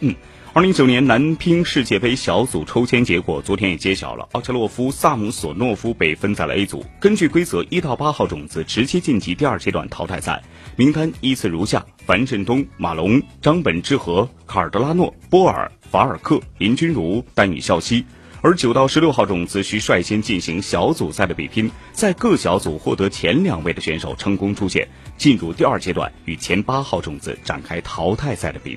嗯，二零一九年男乒世界杯小组抽签结果昨天也揭晓了，奥切洛夫、萨姆索诺夫被分在了 A 组。根据规则，一到八号种子直接晋级第二阶段淘汰赛，名单依次如下：樊振东、马龙、张本智和、卡尔德拉诺、波尔、法尔克、林君如、丹羽孝希。而九到十六号种子需率先进行小组赛的比拼，在各小组获得前两位的选手成功出线，进入第二阶段，与前八号种子展开淘汰赛的比拼。